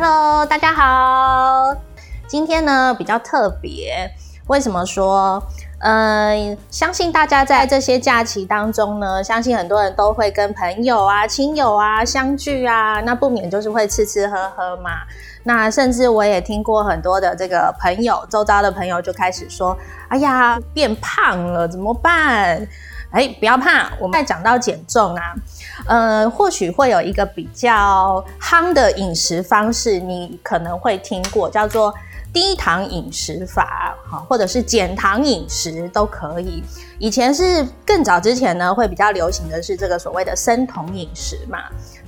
Hello，大家好。今天呢比较特别，为什么说？呃，相信大家在这些假期当中呢，相信很多人都会跟朋友啊、亲友啊相聚啊，那不免就是会吃吃喝喝嘛。那甚至我也听过很多的这个朋友，周遭的朋友就开始说：“哎呀，变胖了，怎么办？”哎，不要怕，我们在讲到减重啊，呃，或许会有一个比较夯的饮食方式，你可能会听过，叫做。低糖饮食法，哈，或者是减糖饮食都可以。以前是更早之前呢，会比较流行的是这个所谓的生酮饮食嘛。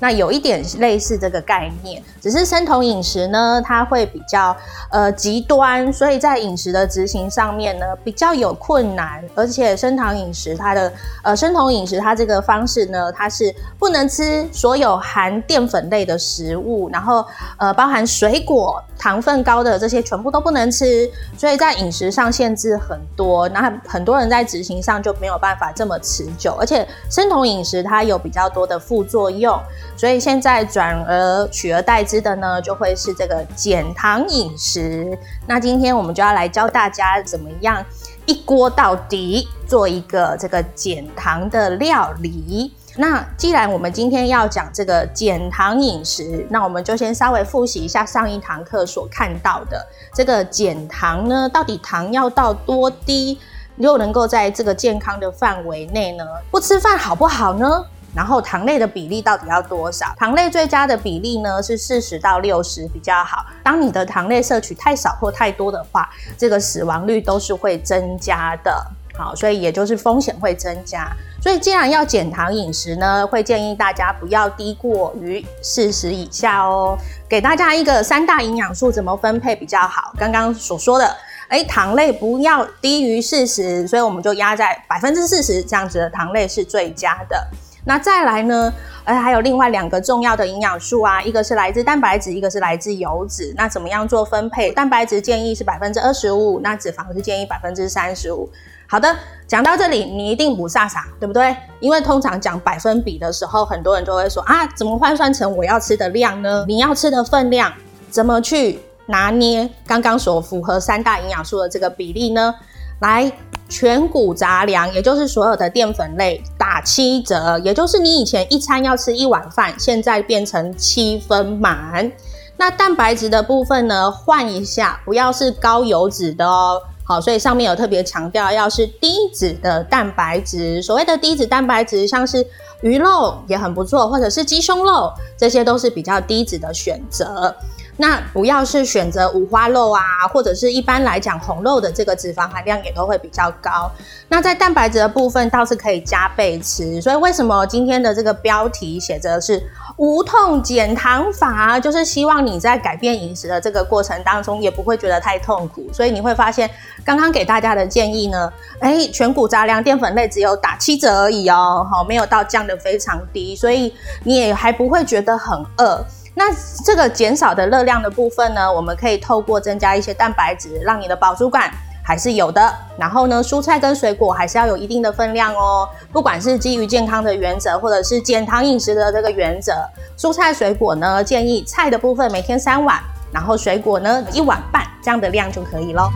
那有一点类似这个概念，只是生酮饮食呢，它会比较呃极端，所以在饮食的执行上面呢比较有困难。而且生酮饮食它的呃生酮饮食它这个方式呢，它是不能吃所有含淀粉类的食物，然后呃包含水果、糖分高的这些全部都不能吃，所以在饮食上限制很多。那很多人在执行上就没有办法这么持久，而且生酮饮食它有比较多的副作用。所以现在转而取而代之的呢，就会是这个减糖饮食。那今天我们就要来教大家怎么样一锅到底做一个这个减糖的料理。那既然我们今天要讲这个减糖饮食，那我们就先稍微复习一下上一堂课所看到的这个减糖呢，到底糖要到多低，又能够在这个健康的范围内呢？不吃饭好不好呢？然后糖类的比例到底要多少？糖类最佳的比例呢是四十到六十比较好。当你的糖类摄取太少或太多的话，这个死亡率都是会增加的。好，所以也就是风险会增加。所以既然要减糖饮食呢，会建议大家不要低过于四十以下哦。给大家一个三大营养素怎么分配比较好？刚刚所说的，哎，糖类不要低于四十，所以我们就压在百分之四十这样子的糖类是最佳的。那再来呢？而还有另外两个重要的营养素啊，一个是来自蛋白质，一个是来自油脂。那怎么样做分配？蛋白质建议是百分之二十五，那脂肪是建议百分之三十五。好的，讲到这里，你一定不傻傻，对不对？因为通常讲百分比的时候，很多人就会说啊，怎么换算成我要吃的量呢？你要吃的分量怎么去拿捏刚刚所符合三大营养素的这个比例呢？来。全谷杂粮，也就是所有的淀粉类，打七折，也就是你以前一餐要吃一碗饭，现在变成七分满。那蛋白质的部分呢，换一下，不要是高油脂的哦。好，所以上面有特别强调，要是低脂的蛋白质。所谓的低脂蛋白质，像是鱼肉也很不错，或者是鸡胸肉，这些都是比较低脂的选择。那不要是选择五花肉啊，或者是一般来讲红肉的这个脂肪含量也都会比较高。那在蛋白质的部分倒是可以加倍吃。所以为什么今天的这个标题写着是无痛减糖法，就是希望你在改变饮食的这个过程当中也不会觉得太痛苦。所以你会发现刚刚给大家的建议呢，哎，全谷杂粮淀粉类只有打七折而已哦，好，没有到降的非常低，所以你也还不会觉得很饿。那这个减少的热量的部分呢，我们可以透过增加一些蛋白质，让你的饱足感还是有的。然后呢，蔬菜跟水果还是要有一定的分量哦。不管是基于健康的原则，或者是减糖饮食的这个原则，蔬菜水果呢，建议菜的部分每天三碗，然后水果呢一碗半这样的量就可以喽。